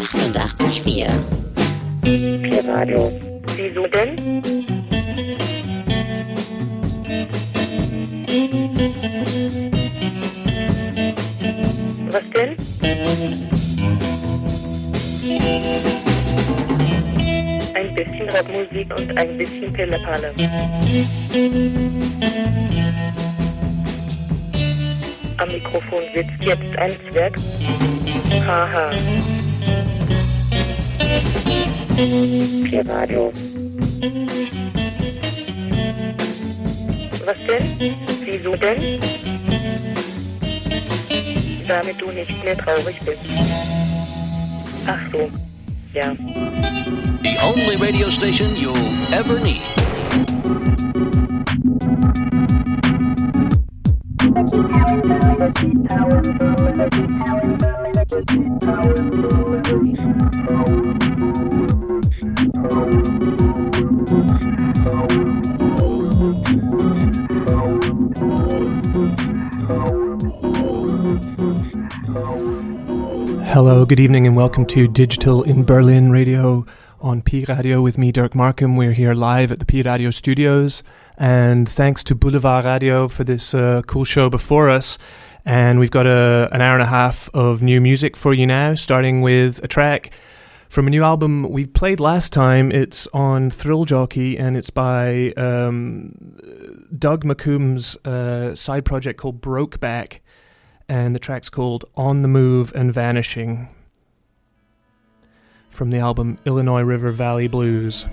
88,4. P-Radio. Wieso denn? Was denn? Ein bisschen Rapmusik und ein bisschen Pillepalle. Am Mikrofon sitzt jetzt ein Zwerg. Haha. P-Radio. Was denn? Wieso denn? Damit du nicht mehr traurig bist. Ach so. Ja. The only radio station you'll ever need. Hello, good evening, and welcome to Digital in Berlin Radio on P Radio with me, Dirk Markham. We're here live at the P Radio studios, and thanks to Boulevard Radio for this uh, cool show before us. And we've got a, an hour and a half of new music for you now, starting with a track from a new album we played last time. It's on Thrill Jockey, and it's by um, Doug McCombs uh, side project called Brokeback and the track's called On the Move and Vanishing from the album Illinois River Valley Blues.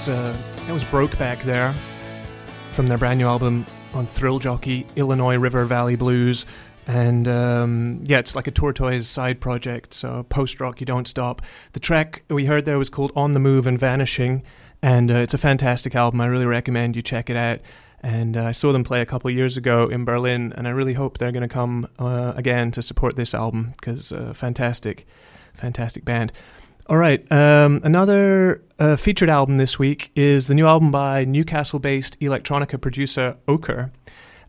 Was uh, that was there from their brand new album on Thrill Jockey, Illinois River Valley Blues. And um, yeah, it's like a Tortoise side project, so post rock, you don't stop. The track we heard there was called On the Move and Vanishing, and uh, it's a fantastic album. I really recommend you check it out. And uh, I saw them play a couple years ago in Berlin, and I really hope they're going to come uh, again to support this album because uh, fantastic, fantastic band. All right, um, another uh, featured album this week is the new album by Newcastle based electronica producer Ochre,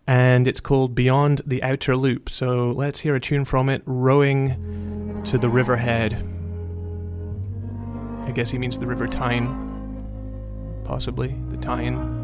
and it's called Beyond the Outer Loop. So let's hear a tune from it Rowing to the Riverhead. I guess he means the River Tyne, possibly, the Tyne.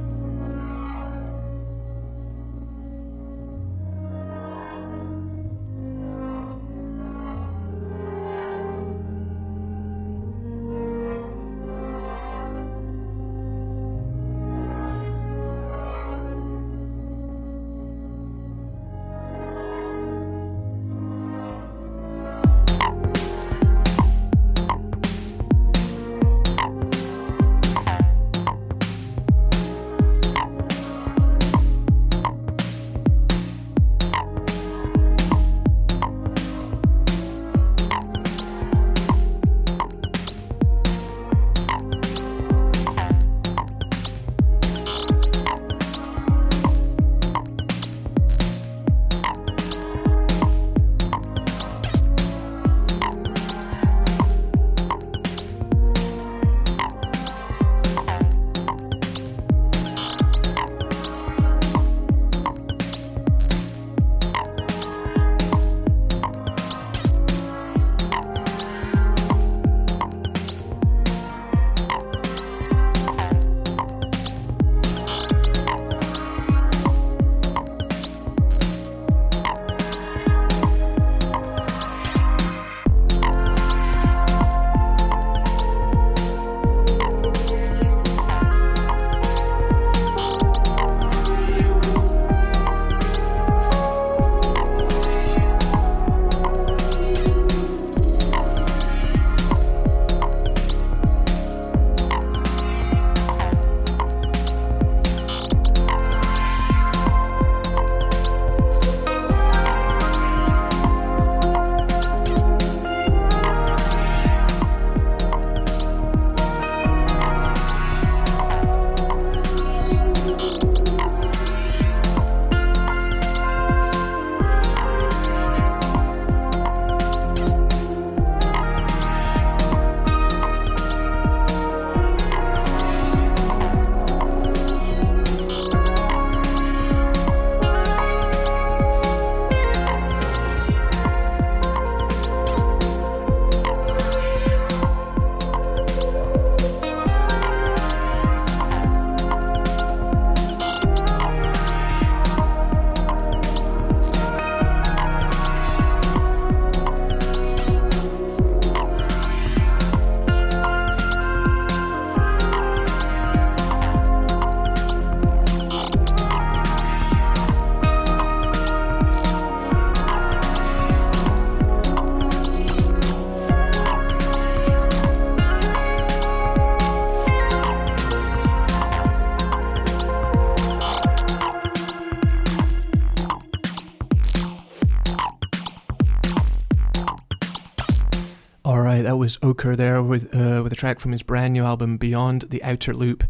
Was there with uh, with a track from his brand new album Beyond the Outer Loop.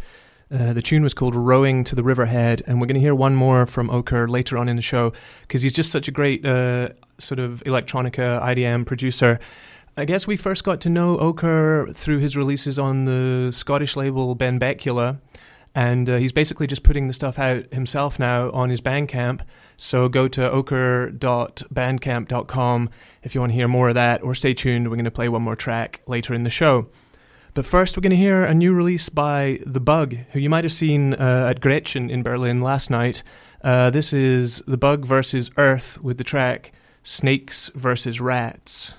Uh, the tune was called Rowing to the Riverhead, and we're going to hear one more from Ochre later on in the show because he's just such a great uh, sort of electronica IDM producer. I guess we first got to know Ochre through his releases on the Scottish label Ben Benbecula, and uh, he's basically just putting the stuff out himself now on his Bandcamp. So go to ochre.bandcamp.com if you want to hear more of that, or stay tuned. We're going to play one more track later in the show. But first, we're going to hear a new release by The Bug, who you might have seen uh, at Gretchen in Berlin last night. Uh, this is The Bug versus Earth with the track Snakes versus Rats.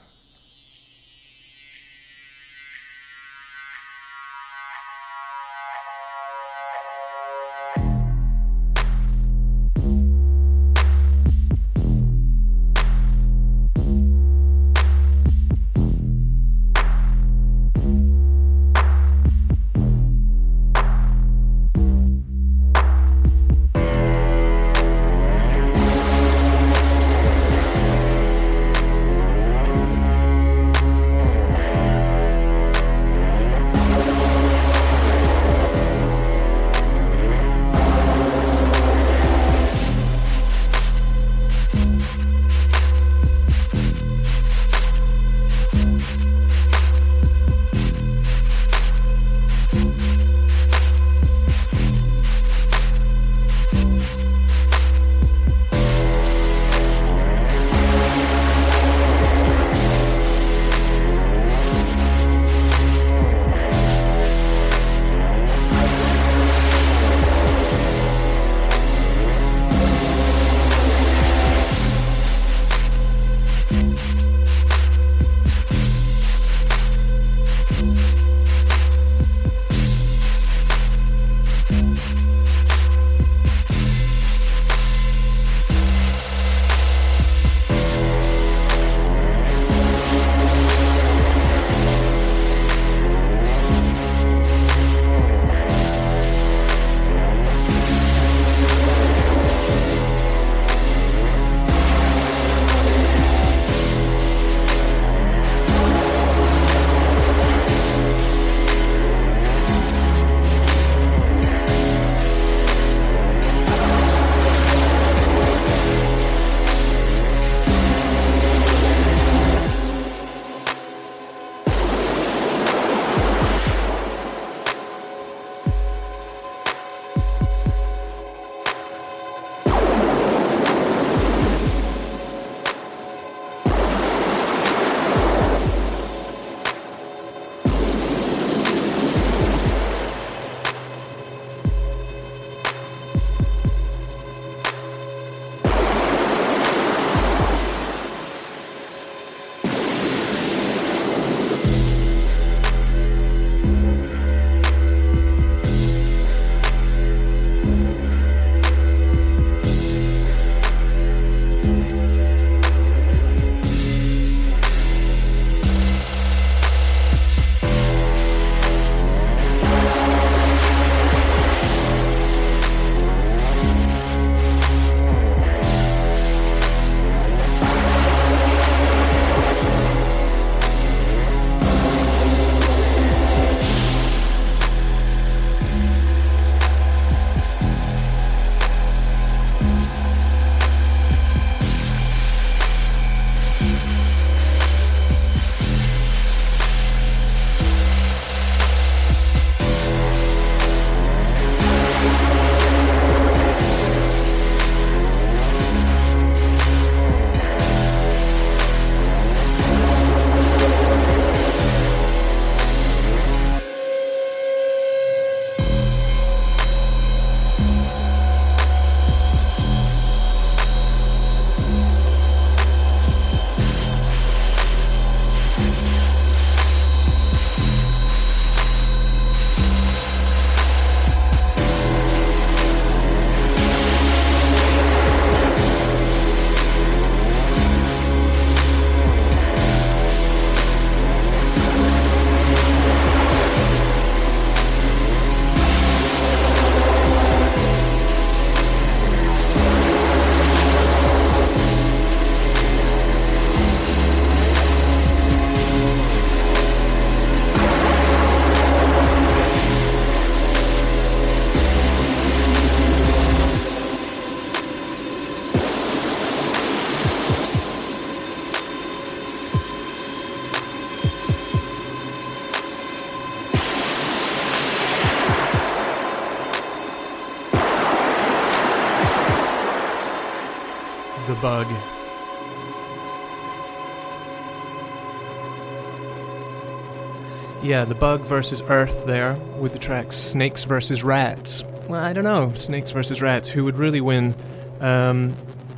Yeah, the bug versus Earth there with the tracks Snakes versus Rats. Well, I don't know, Snakes versus Rats, who would really win? Um,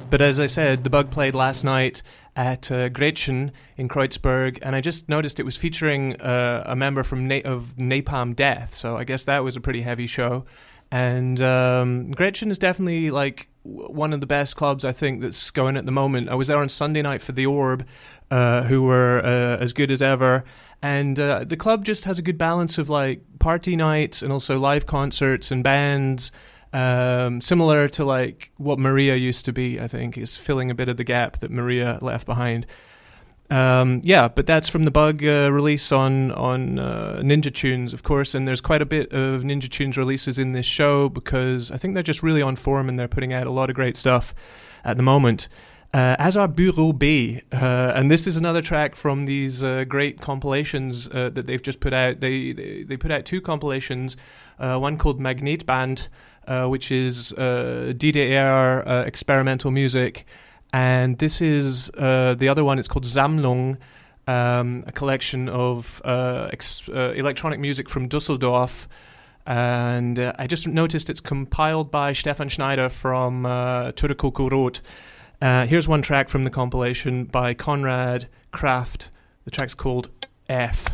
but as I said, the bug played last night at uh, Gretchen in Kreuzberg, and I just noticed it was featuring uh, a member from Na- of Napalm Death, so I guess that was a pretty heavy show. And um, Gretchen is definitely like one of the best clubs I think that's going at the moment. I was there on Sunday night for the Orb, uh, who were uh, as good as ever, and uh, the club just has a good balance of like party nights and also live concerts and bands. Um, similar to like what Maria used to be, I think, is filling a bit of the gap that Maria left behind. Um, yeah, but that's from the Bug uh, release on on uh, Ninja Tunes, of course, and there's quite a bit of Ninja Tunes releases in this show because I think they're just really on form and they're putting out a lot of great stuff at the moment. Uh, as are Bureau B, uh, and this is another track from these uh, great compilations uh, that they've just put out. They they, they put out two compilations, one called Magnetband, Band, which is DDR experimental music and this is uh, the other one. It's called Sammlung, um, a collection of uh, ex- uh, electronic music from Dusseldorf. And uh, I just noticed it's compiled by Stefan Schneider from uh, Turco Uh, here's one track from the compilation by Konrad Kraft. The track's called F.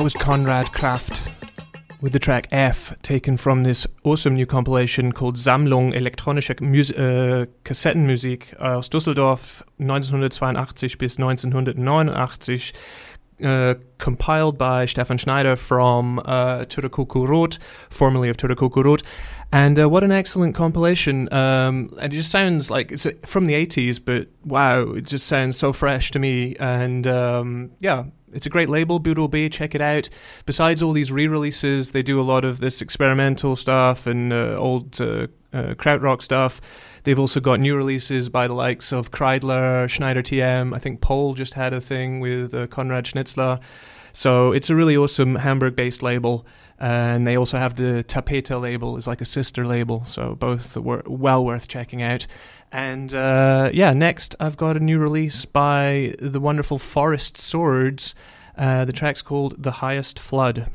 that was Konrad Kraft with the track F, taken from this awesome new compilation called Sammlung elektronischer Mus äh, Kassettenmusik aus Düsseldorf 1982 bis 1989. Uh, compiled by Stefan Schneider from uh, Rot, formerly of Rot. And uh, what an excellent compilation. Um, and it just sounds like it's from the 80s, but wow, it just sounds so fresh to me. And um, yeah, it's a great label, Bureau B. Check it out. Besides all these re-releases, they do a lot of this experimental stuff and uh, old uh, uh, krautrock stuff. They've also got new releases by the likes of Kreidler, Schneider TM. I think Pole just had a thing with uh, Conrad Schnitzler. So it's a really awesome Hamburg-based label, and they also have the Tapete label is like a sister label. So both were well worth checking out. And uh, yeah, next I've got a new release by the wonderful Forest Swords. Uh, the track's called The Highest Flood.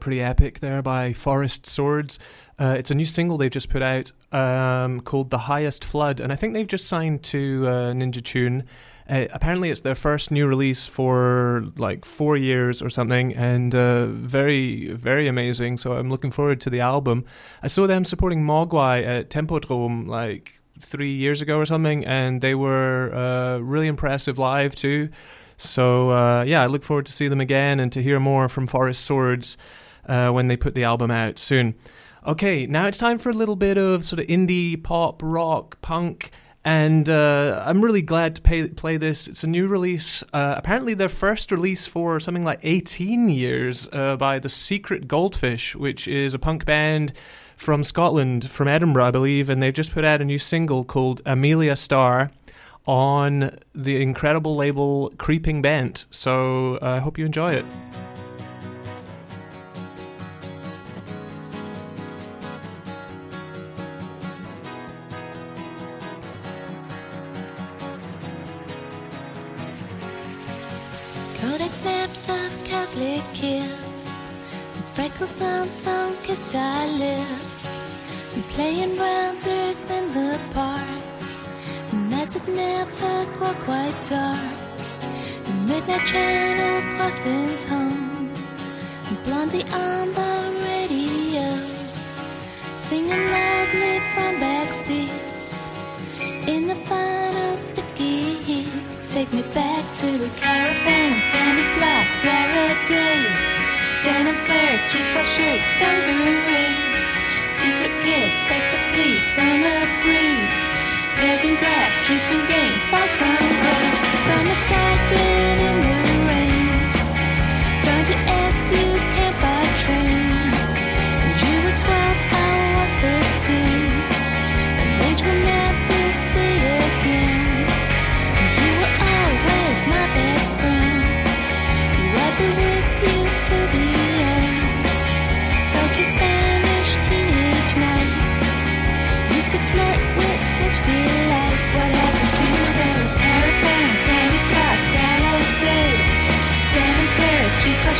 Pretty epic there by Forest Swords. Uh, it's a new single they've just put out um, called The Highest Flood, and I think they've just signed to uh, Ninja Tune. Uh, apparently, it's their first new release for like four years or something, and uh, very, very amazing. So I'm looking forward to the album. I saw them supporting Mogwai at Tempodrome like three years ago or something, and they were uh, really impressive live too. So uh, yeah, I look forward to see them again and to hear more from Forest Swords uh, when they put the album out soon. Okay, now it's time for a little bit of sort of indie pop, rock, punk. And uh, I'm really glad to pay, play this. It's a new release, uh, apparently their first release for something like 18 years uh, by The Secret Goldfish, which is a punk band from Scotland, from Edinburgh, I believe. And they've just put out a new single called Amelia Star on the incredible label Creeping Bent. So uh, I hope you enjoy it. Of cowslick kids and freckles on sun-kissed eyelids and playing rounders in the park. And nights that never grow quite dark. And midnight channel crossings home. And Blondie on the radio, singing loudly from back seats. In the final sticky heat, take me back to caravans, candy floss, days, denim flares, cheesecloth shirts, dungarees, secret kiss, spectacles, summer breeze, peregrine grass, tree swing games, falls from grace, summer cycling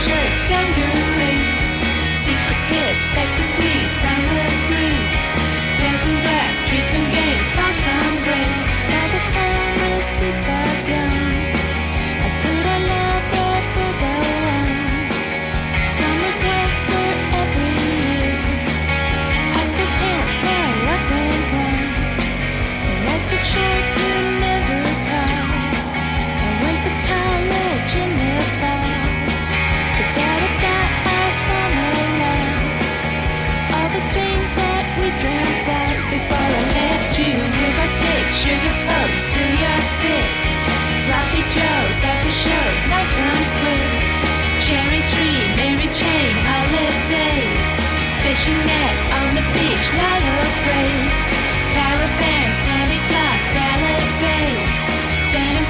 pairs, cheesecloth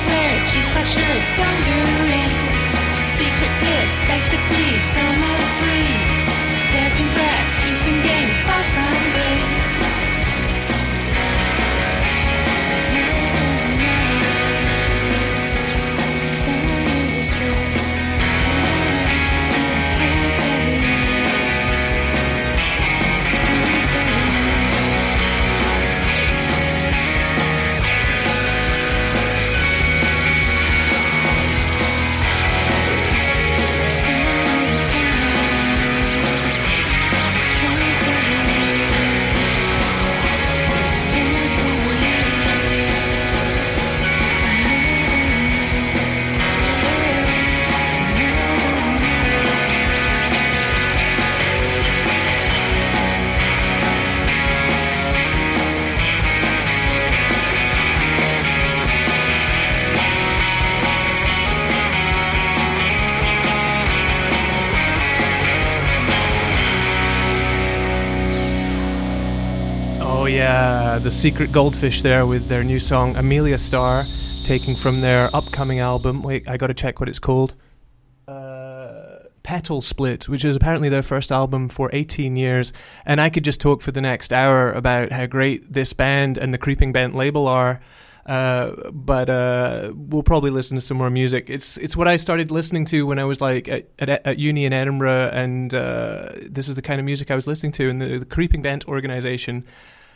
flares, cheesecloth shirts, dungarees. Secret the Secret Goldfish there with their new song Amelia Star, taking from their upcoming album. Wait, I got to check what it's called. Uh, Petal Split, which is apparently their first album for 18 years. And I could just talk for the next hour about how great this band and the Creeping Bent label are. Uh, but uh, we'll probably listen to some more music. It's it's what I started listening to when I was like at, at, at uni in Edinburgh, and uh, this is the kind of music I was listening to. And the, the Creeping Bent organization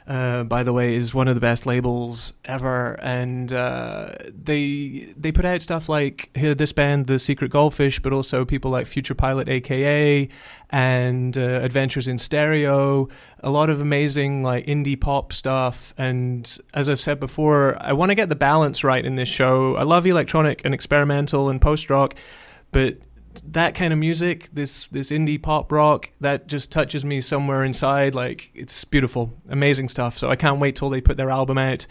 uh, by the way, is one of the best labels ever, and uh, they they put out stuff like here this band, the Secret Goldfish, but also people like Future Pilot, aka, and uh, Adventures in Stereo. A lot of amazing like indie pop stuff, and as I've said before, I want to get the balance right in this show. I love electronic and experimental and post rock, but that kind of music, this this indie pop rock, that just touches me somewhere inside. Like it's beautiful, amazing stuff. So I can't wait till they put their album out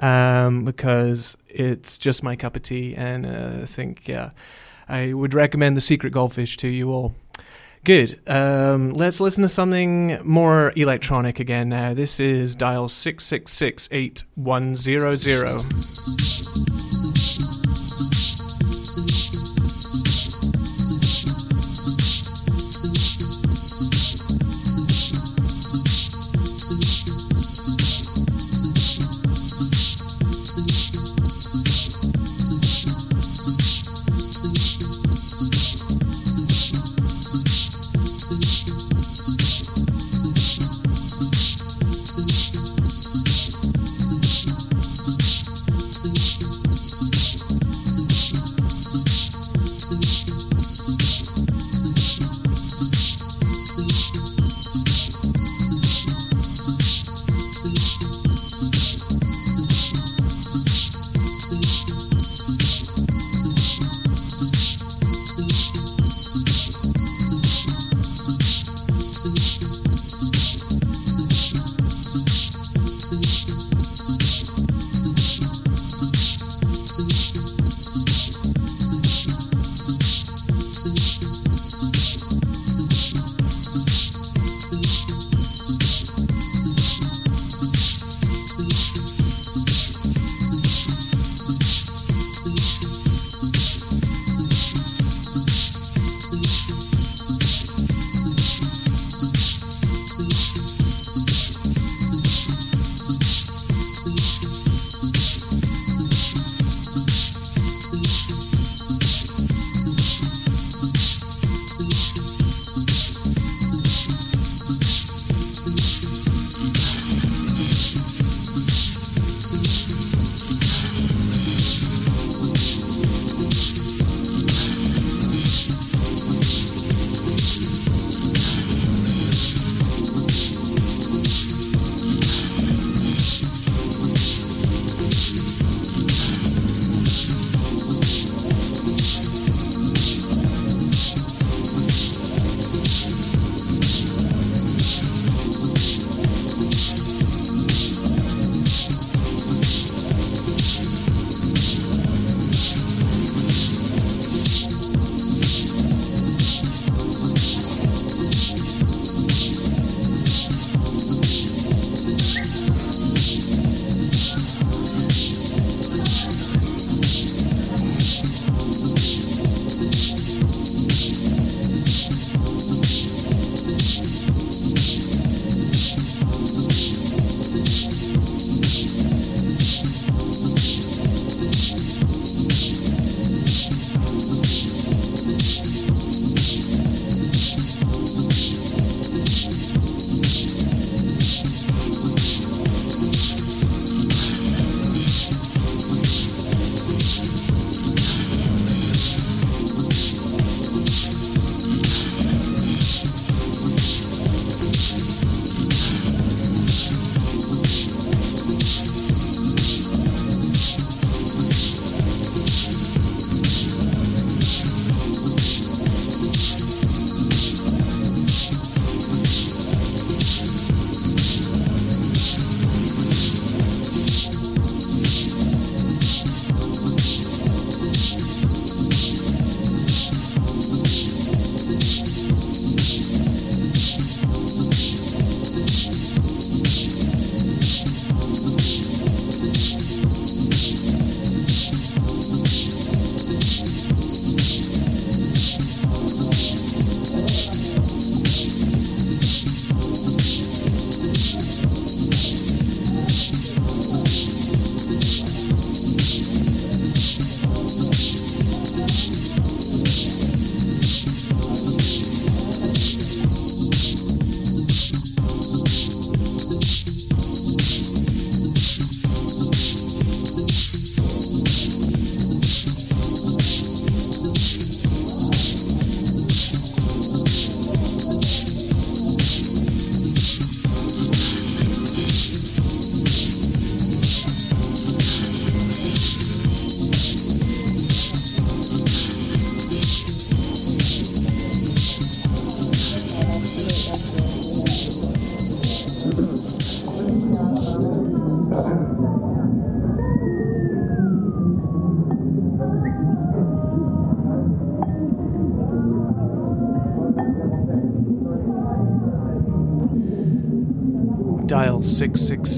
um, because it's just my cup of tea. And uh, I think yeah, I would recommend the Secret Goldfish to you all. Good. Um, let's listen to something more electronic again now. This is dial six six six eight one zero zero.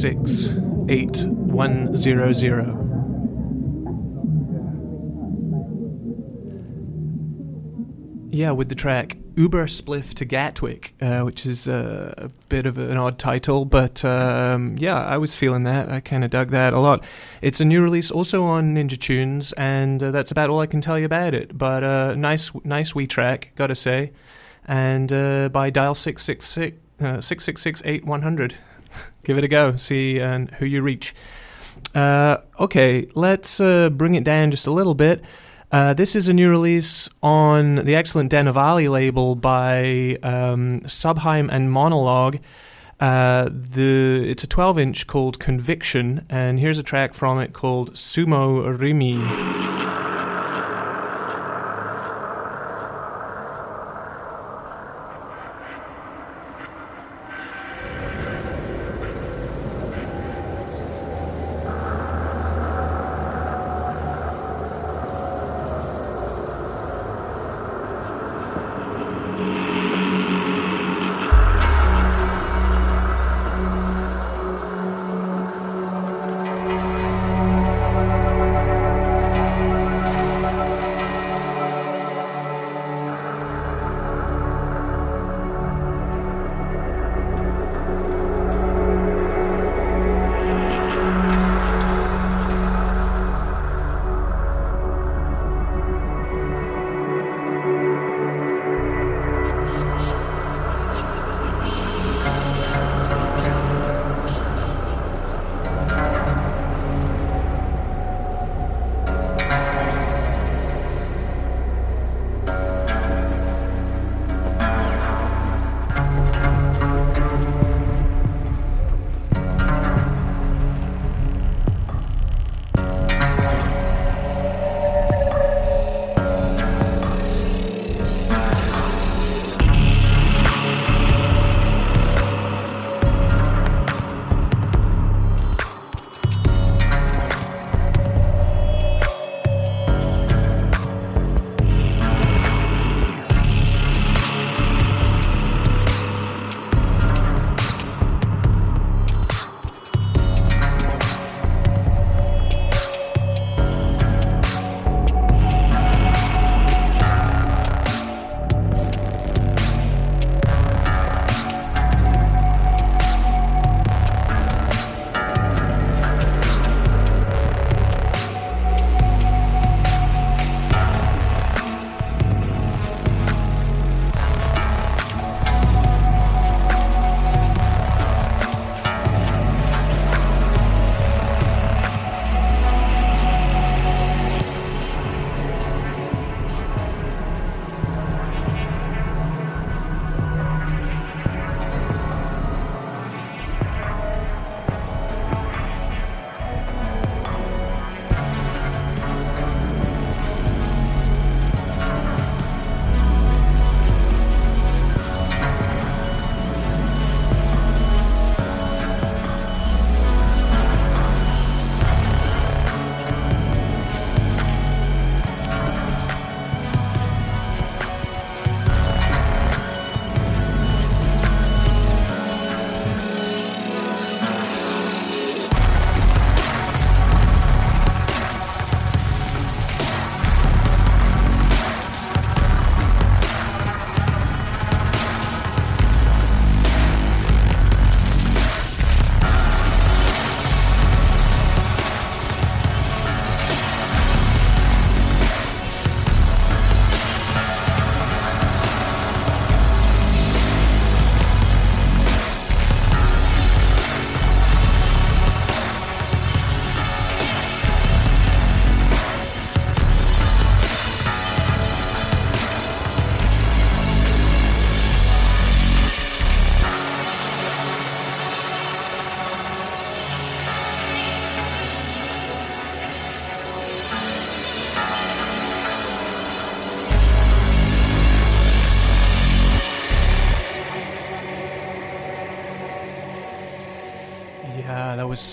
666 8100. Yeah, with the track Uber Spliff to Gatwick, uh, which is uh, a bit of an odd title, but um, yeah, I was feeling that. I kind of dug that a lot. It's a new release also on Ninja Tunes, and uh, that's about all I can tell you about it. But uh, nice, nice wee track, gotta say. And uh, by Dial 666 uh, 666 8100. Give it a go, see and who you reach. Uh, okay, let's uh, bring it down just a little bit. Uh, this is a new release on the excellent Denovali label by um, Subheim and Monolog. Uh, the it's a 12 inch called Conviction, and here's a track from it called Sumo Rimi.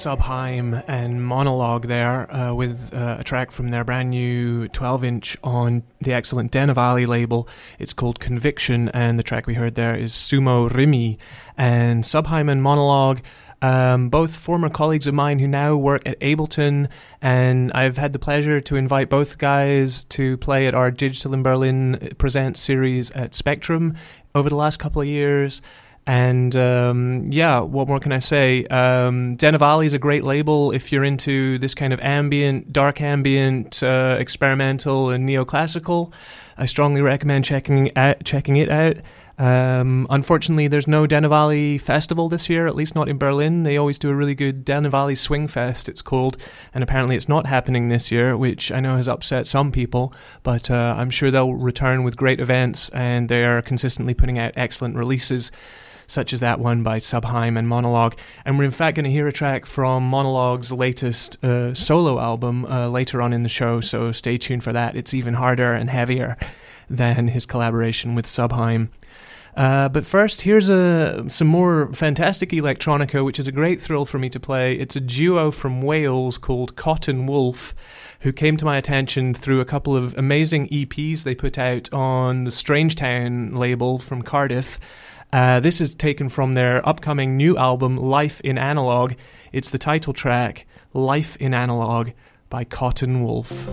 Subheim and Monolog there uh, with uh, a track from their brand new 12 inch on the excellent Denovali label. It's called Conviction, and the track we heard there is Sumo Rimi. And Subheim and Monolog. Um, both former colleagues of mine who now work at Ableton, and I've had the pleasure to invite both guys to play at our Digital in Berlin Present series at Spectrum over the last couple of years. And um, yeah, what more can I say? Um, Denovali is a great label if you're into this kind of ambient, dark ambient, uh, experimental, and neoclassical. I strongly recommend checking checking it out. Um, unfortunately, there's no Denovali festival this year, at least not in Berlin. They always do a really good Denovali Swing Fest, it's called, and apparently it's not happening this year, which I know has upset some people, but uh, I'm sure they'll return with great events and they are consistently putting out excellent releases such as that one by Subheim and Monolog. And we're in fact going to hear a track from Monolog's latest uh, solo album uh, later on in the show, so stay tuned for that. It's even harder and heavier than his collaboration with Subheim. Uh, but first, here's a some more fantastic electronica, which is a great thrill for me to play. It's a duo from Wales called Cotton Wolf, who came to my attention through a couple of amazing EPs they put out on the Strangetown label from Cardiff. Uh, this is taken from their upcoming new album, Life in Analogue. It's the title track, Life in Analogue, by Cotton Wolf.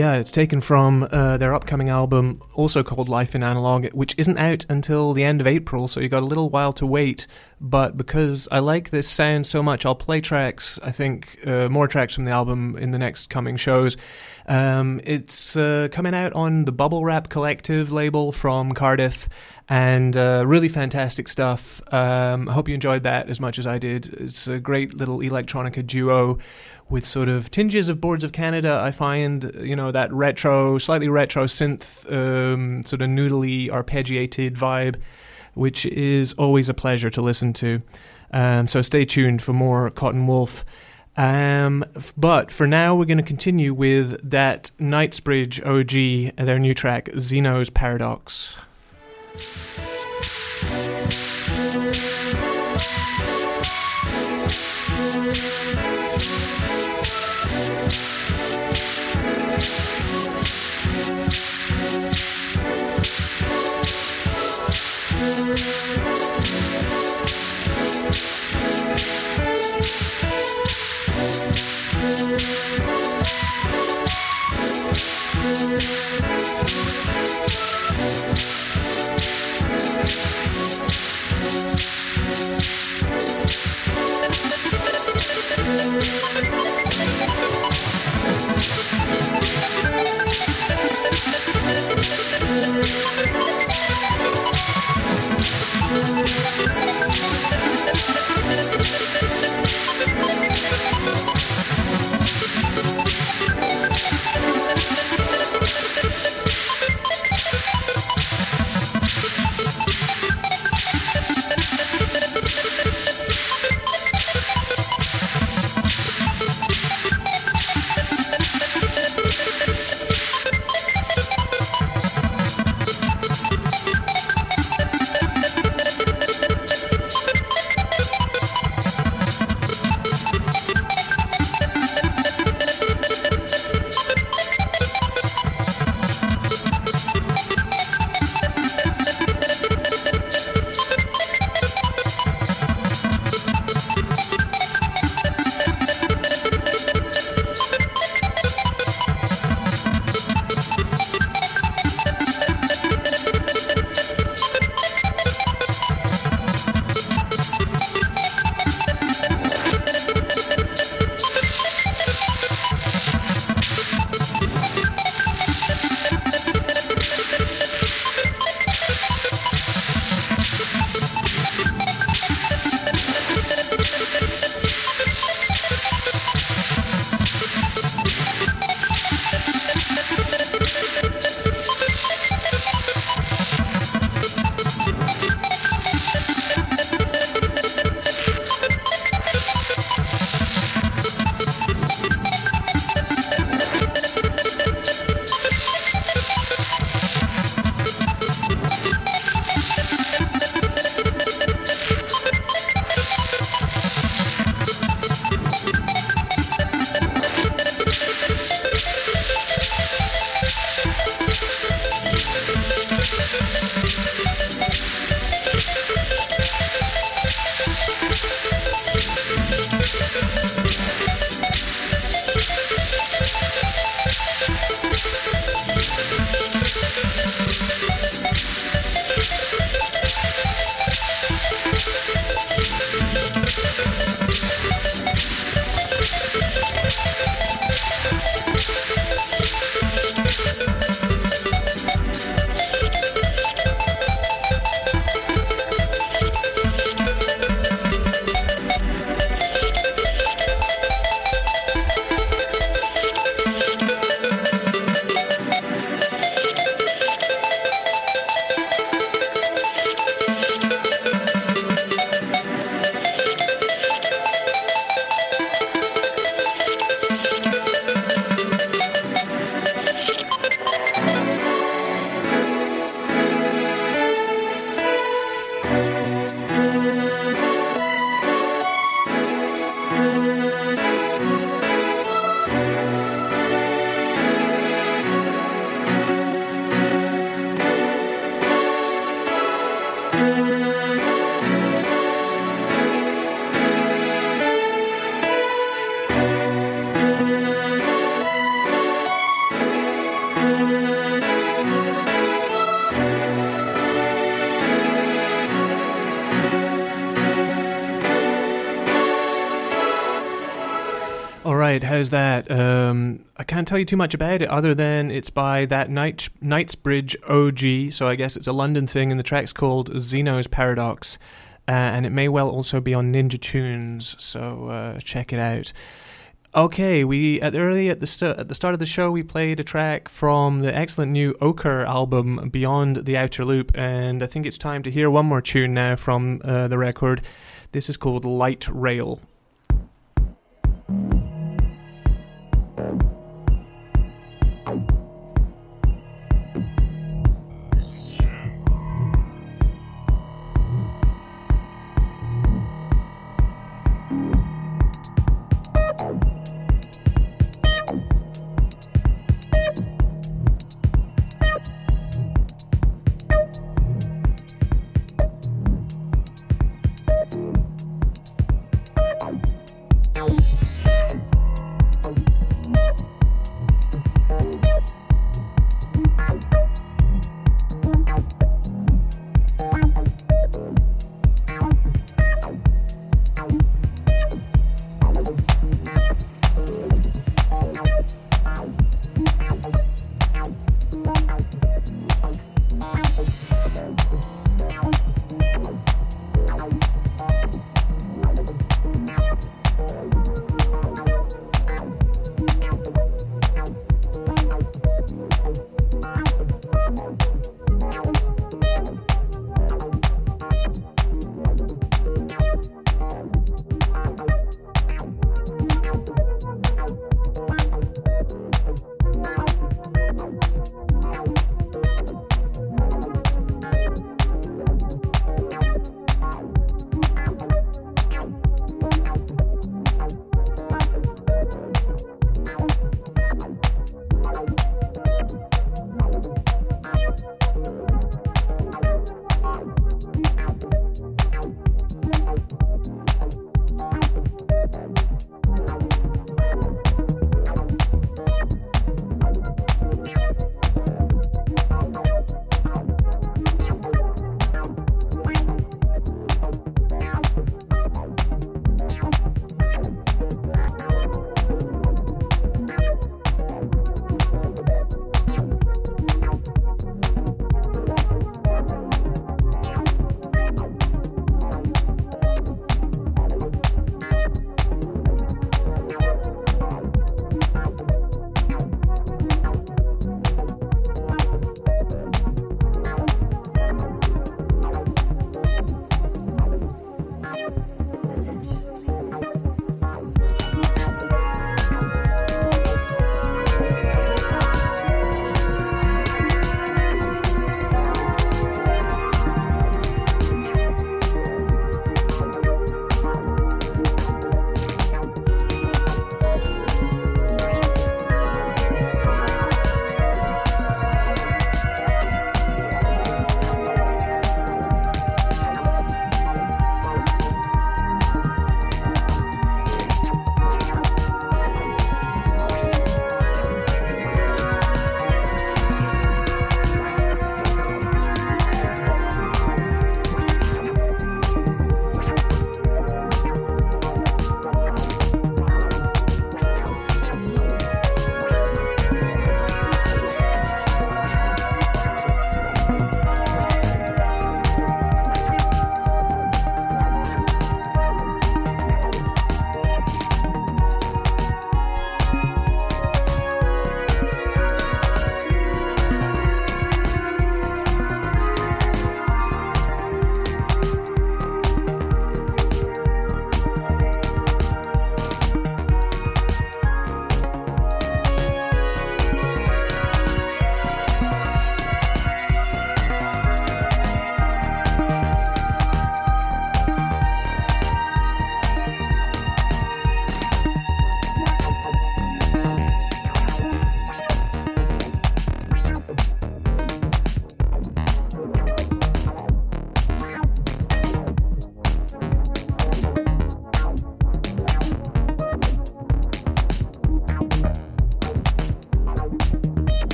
Yeah, it's taken from uh, their upcoming album, also called Life in Analogue, which isn't out until the end of April, so you got a little while to wait. But because I like this sound so much, I'll play tracks, I think, uh, more tracks from the album in the next coming shows. Um, it's uh, coming out on the Bubblewrap Collective label from Cardiff, and uh, really fantastic stuff. Um, I hope you enjoyed that as much as I did. It's a great little electronica duo with sort of tinges of Boards of Canada. I find, you know, that retro, slightly retro synth, um, sort of noodly, arpeggiated vibe, which is always a pleasure to listen to. Um, so stay tuned for more Cotton Wolf. Um, but for now, we're going to continue with that Knightsbridge OG, their new track, Zeno's Paradox. Tell you too much about it other than it's by that Night Knightsbridge OG, so I guess it's a London thing, and the track's called Zeno's Paradox, uh, and it may well also be on Ninja Tunes, so uh, check it out. Okay, we at early at the st- at the start of the show we played a track from the excellent new Ochre album Beyond the Outer Loop, and I think it's time to hear one more tune now from uh, the record. This is called Light Rail.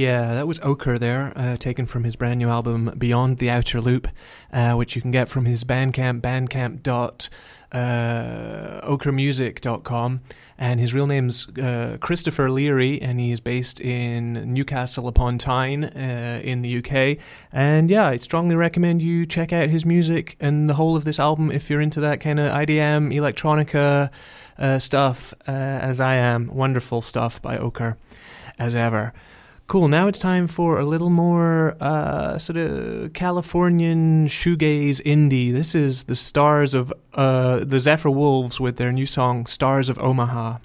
Yeah, that was Ochre there, uh, taken from his brand new album Beyond the Outer Loop, uh, which you can get from his Bandcamp, bandcamp.ochremusic.com. Uh, and his real name's uh, Christopher Leary, and he is based in Newcastle upon Tyne uh, in the UK. And yeah, I strongly recommend you check out his music and the whole of this album if you're into that kind of IDM, electronica uh, stuff, as I am. Wonderful stuff by Ochre, as ever. Cool. Now it's time for a little more uh, sort of Californian shoegaze indie. This is the stars of uh, the Zefur Wolves with their new song "Stars of Omaha."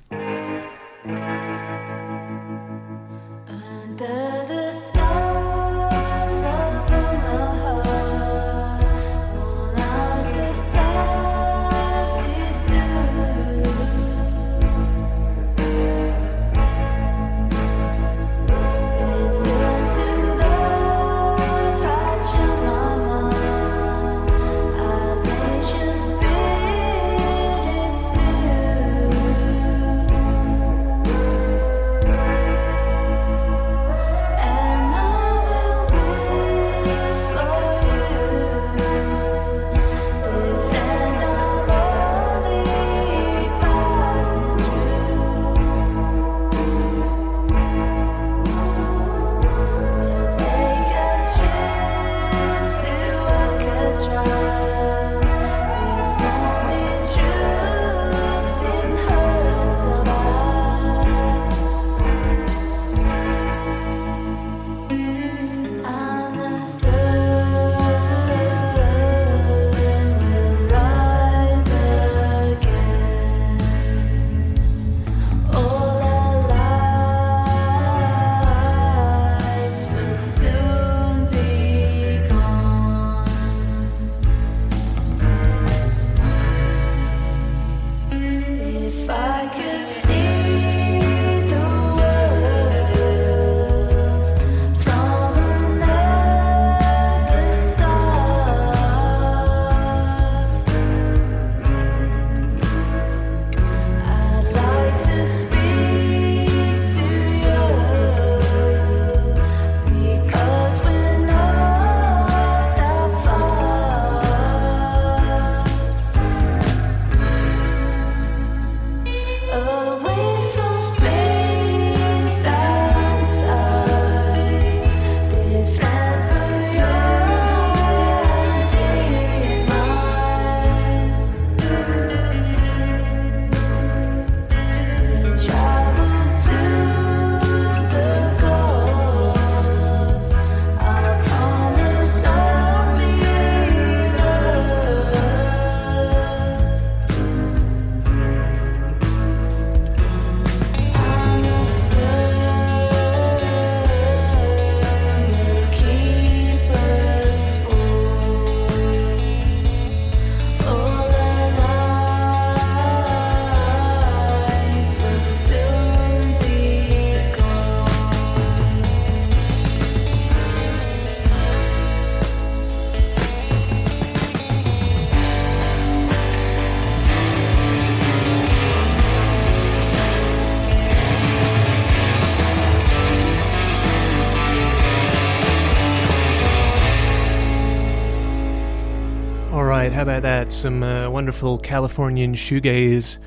About that? Some uh, wonderful Californian shoegaze,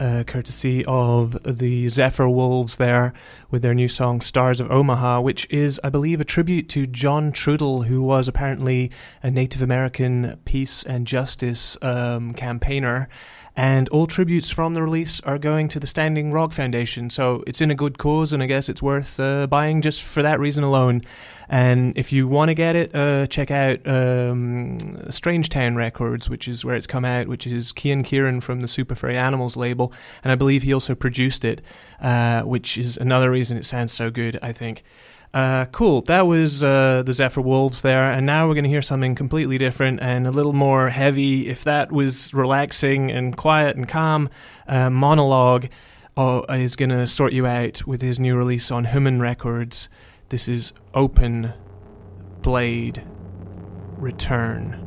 uh, courtesy of the Zefur Wolves there with their new song Stars of Omaha, which is, I believe, a tribute to John Trudell, who was apparently a Native American peace and justice um, campaigner and all tributes from the release are going to the Standing Rock Foundation. So it's in a good cause, and I guess it's worth uh, buying just for that reason alone. And if you want to get it, uh, check out um, Strangetown Records, which is where it's come out, which is Cian Ciarán from the Super Furry Animals label, and I believe he also produced it, uh, which is another reason it sounds so good. I think. Uh, cool. That was uh, the Zefur Wolves there, and now we're going to hear something completely different and a little more heavy. If that was relaxing and quiet and calm, uh, Monolog uh, is going to sort you out with his new release on Hymen Records. This is Open Blade Return.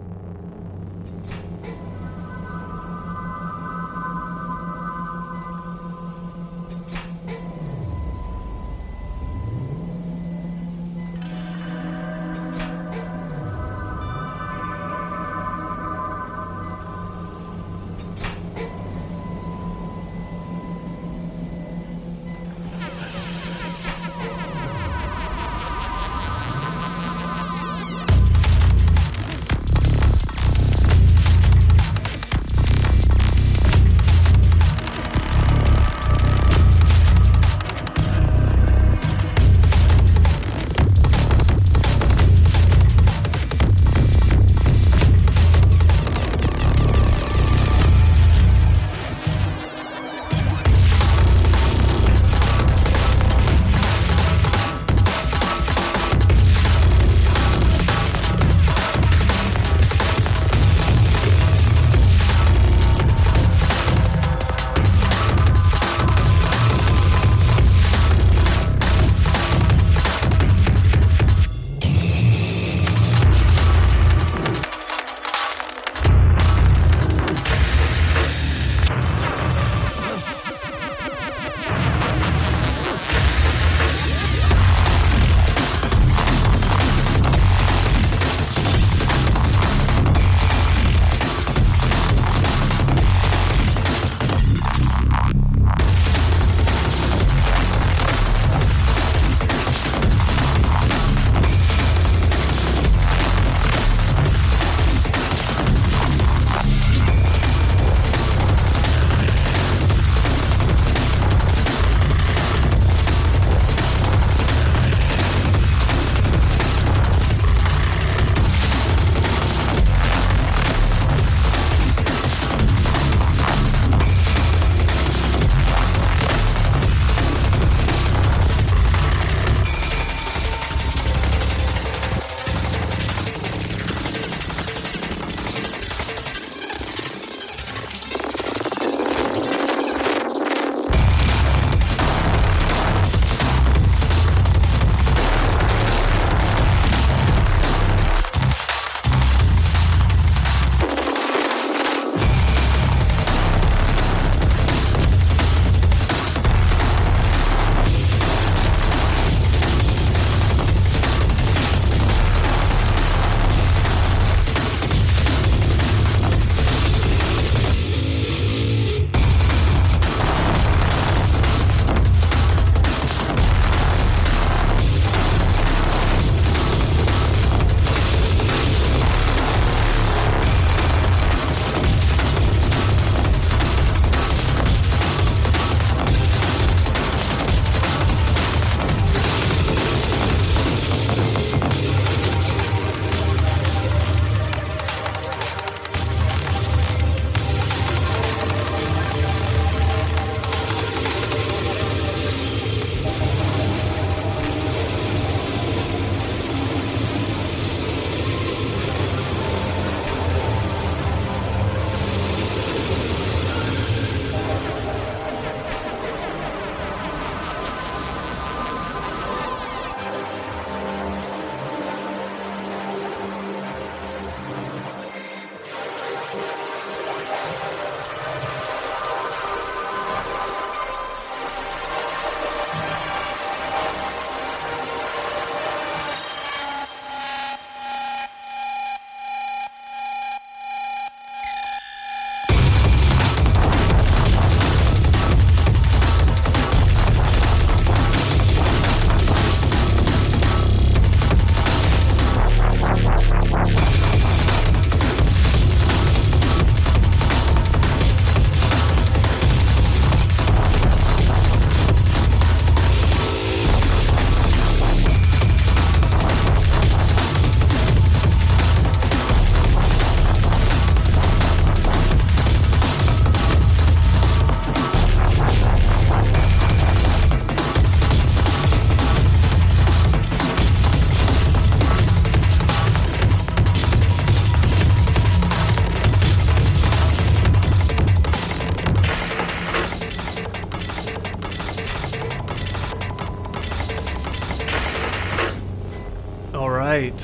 All right.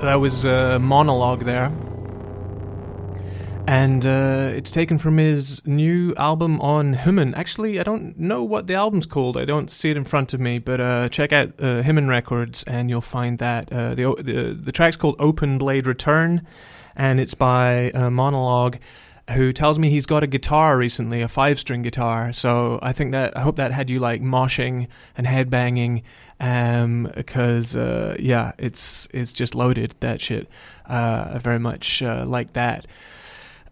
That was a Monolog there. And uh, it's taken from his new album on Hymen. Actually, I don't know what the album's called. I don't see it in front of me, but uh, check out uh, Hymen Records and you'll find that. Uh, the, the, the track's called Open Blade Return, and it's by uh, Monolog who tells me he's got a guitar recently, a five string guitar. So I think that I hope that had you like moshing and headbanging, um, because uh, yeah, it's it's just loaded that shit. Uh, very much uh, like that.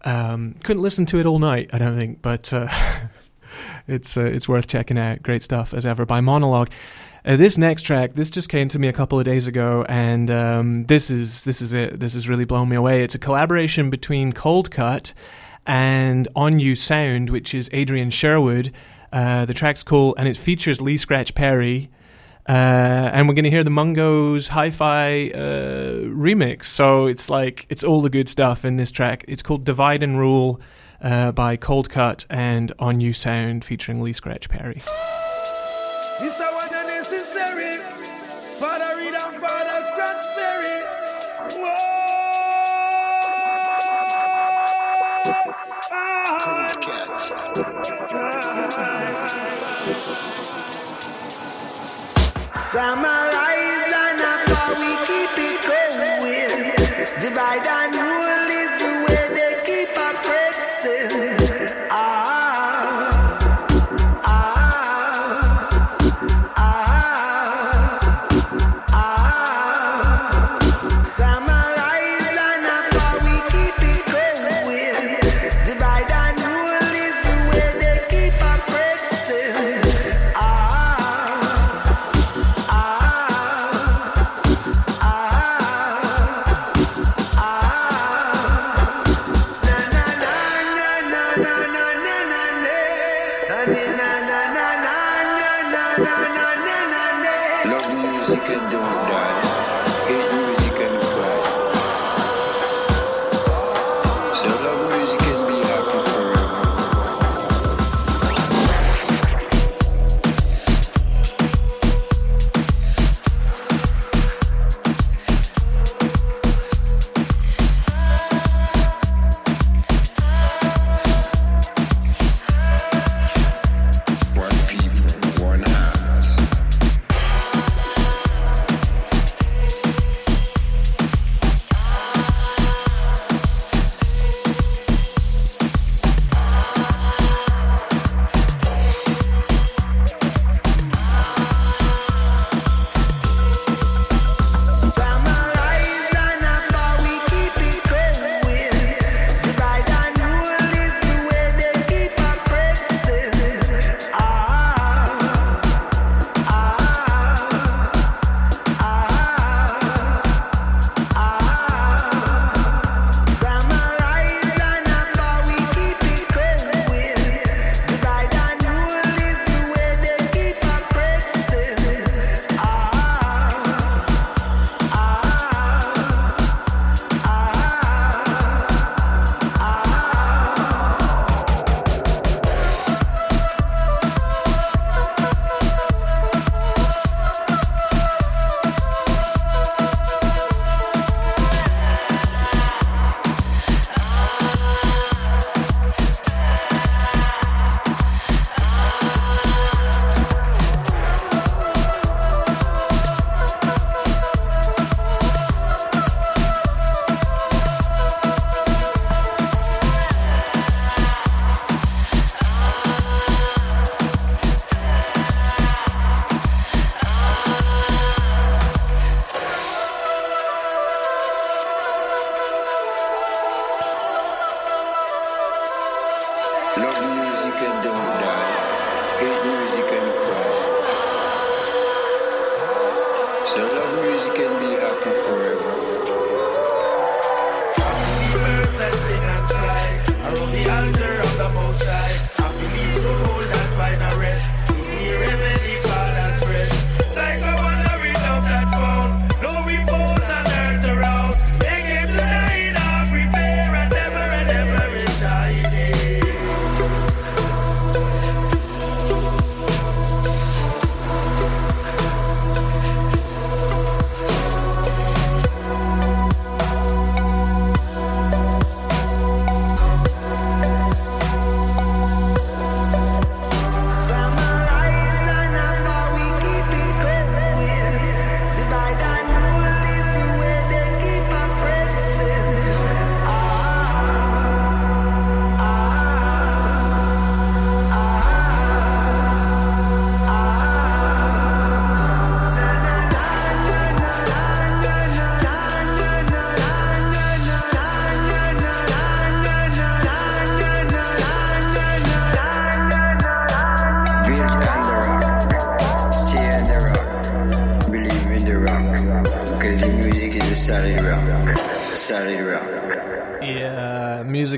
Um, couldn't listen to it all night, I don't think, but uh, it's uh, it's worth checking out. Great stuff as ever by Monolog. Uh, this next track, this just came to me a couple of days ago, and um, this is this is it. This has really blown me away. It's a collaboration between Coldcut and On-U Sound, which is Adrian Sherwood. Uh, the track's cool, and it features Lee Scratch Perry. Uh, and we're going to hear the Mungos hi-fi uh, remix. So it's like it's all the good stuff in this track. It's called "Divide and Rule" uh, by Coldcut and On-U Sound, featuring Lee Scratch Perry.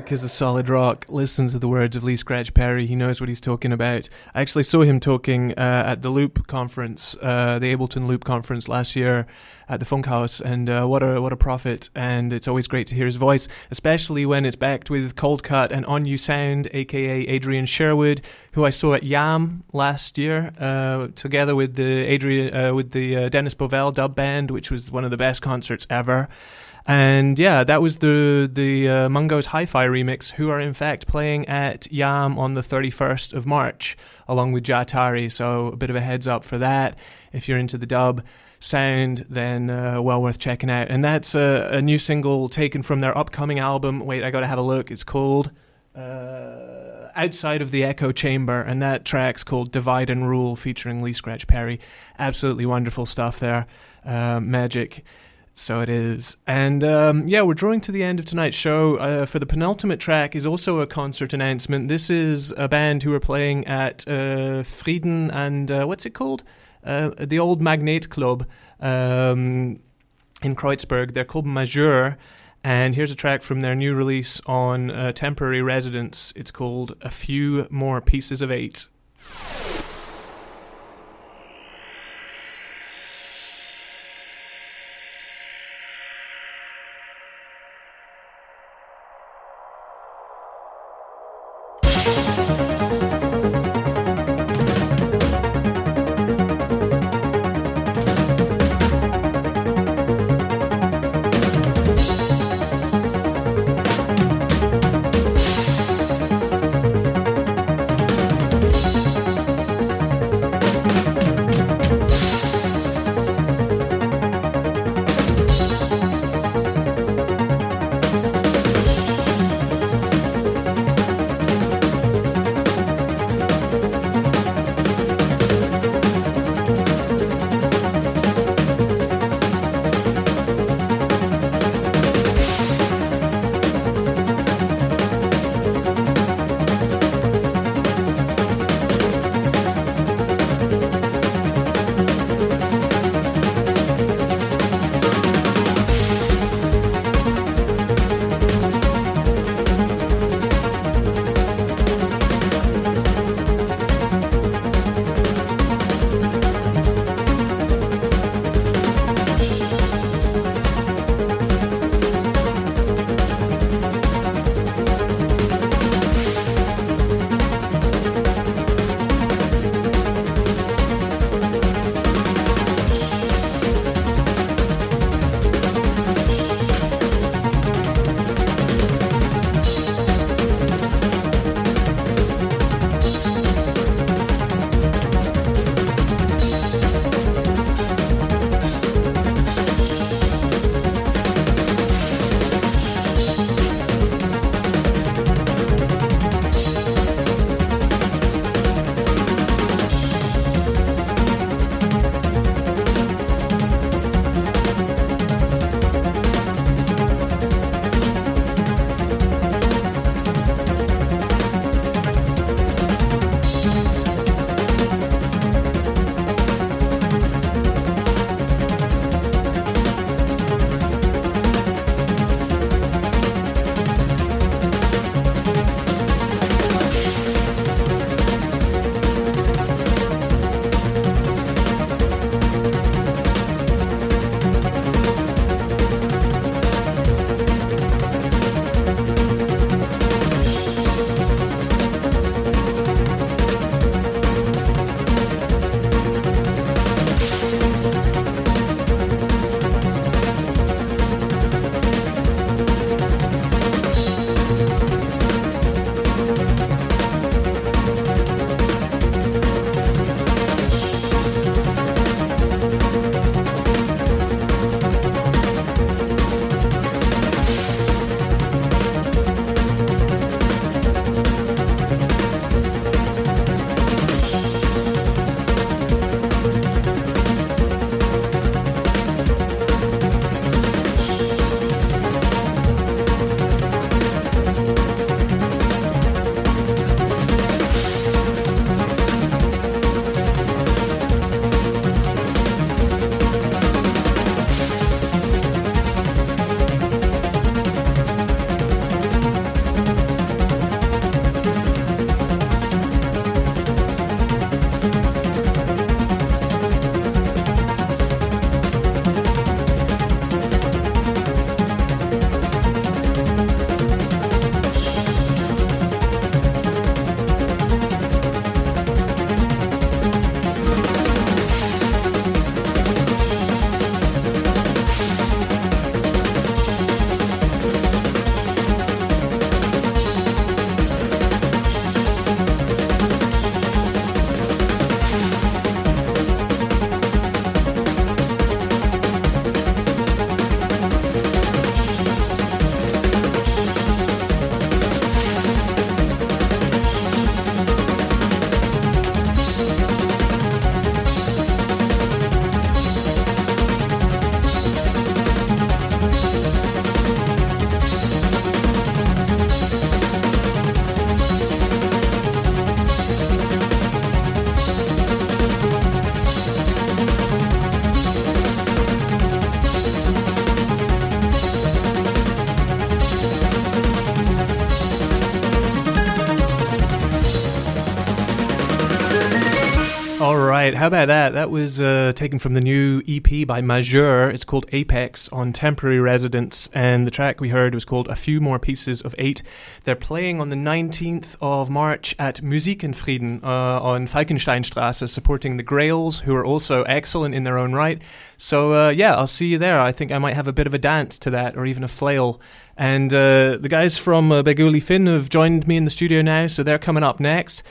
Music is a solid rock. Listen to the words of Lee Scratch Perry. He knows what he's talking about. I actually saw him talking uh, at the Loop conference, uh, the Ableton Loop conference last year at the Funkhaus, and uh, what a what a prophet! And it's always great to hear his voice, especially when it's backed with Coldcut and On-U Sound, aka Adrian Sherwood, who I saw at YAAM last year, uh, together with the Adrian uh, with the uh, Dennis Bovell dub band, which was one of the best concerts ever. And yeah, that was the the uh, Mungo's Hi-Fi remix, who are in fact playing at YAAM on the 31st of March, along with Jahtari. So a bit of a heads up for that. If you're into the dub sound, then uh, well worth checking out. And that's a, a, new single taken from their upcoming album. Wait, I gotta have a look. It's called. Uh, outside of the echo chamber and that track's called divide and rule featuring lee scratch perry absolutely wonderful stuff there uh, magic so it is. And um, yeah, we're drawing to the end of tonight's show. Uh, for the penultimate track is also a concert announcement. This is a band who are playing at uh, Frieden and uh, what's it called? Uh, the old Magnet Club um, in Kreuzberg. They're called Majeure. And here's a track from their new release on uh, Temporary Residence. It's called A Few More Pieces of Eight. How about that? That was uh, taken from the new EP by Majeure. It's called Apex on Temporary Residence, and the track we heard was called A Few More Pieces of Eight. They're playing on the 19th of March at Musikenfrieden uh, on Falkensteinstrasse, supporting the Grails, who are also excellent in their own right. So, uh, yeah, I'll see you there. I think I might have a bit of a dance to that, or even a flail. And uh, the guys from uh, Beguli Finn have joined me in the studio now, so they're coming up next.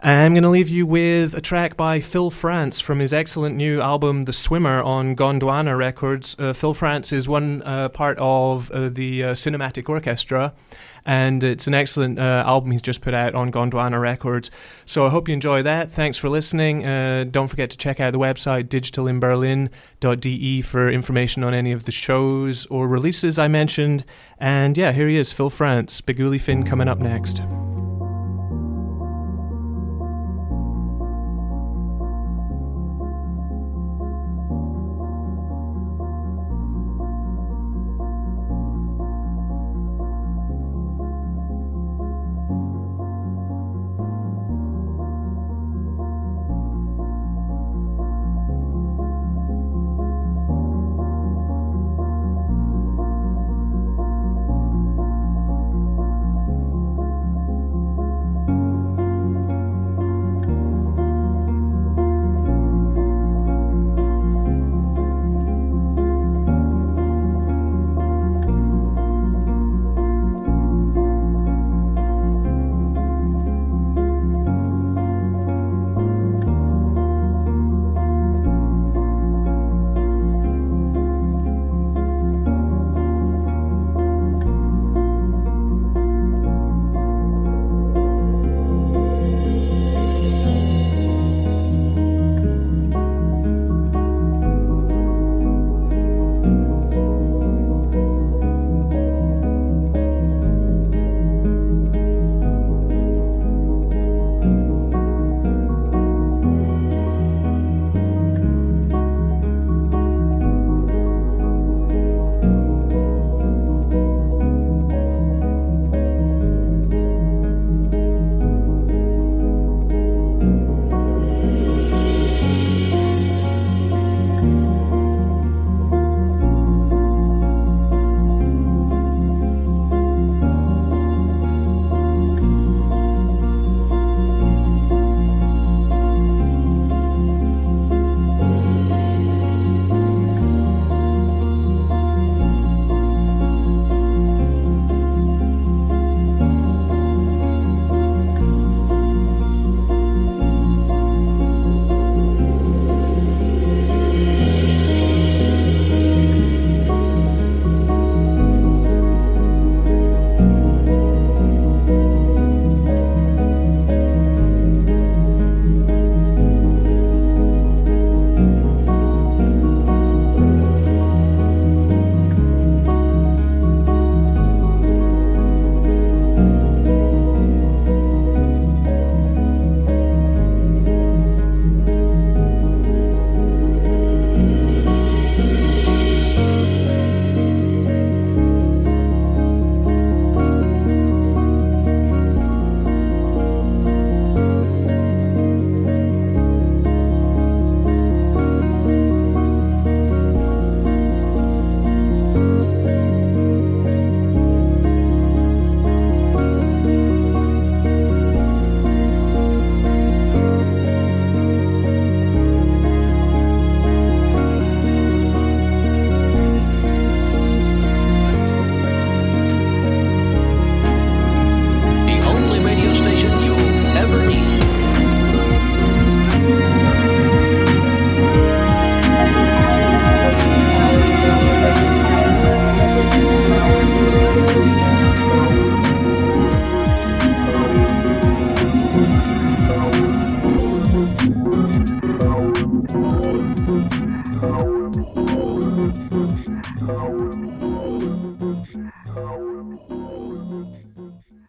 I'm going to leave you with a track by Phil France from his excellent new album, The Swimmer, on Gondwana Records. Uh, Phil France is one uh, part of uh, the uh, Cinematic Orchestra, and it's an excellent uh, album he's just put out on Gondwana Records. So I hope you enjoy that. Thanks for listening. Uh, don't forget to check out the website digitalinberlin.de for information on any of the shows or releases I mentioned. And yeah, here he is, Phil France, Beguli Finn coming up next.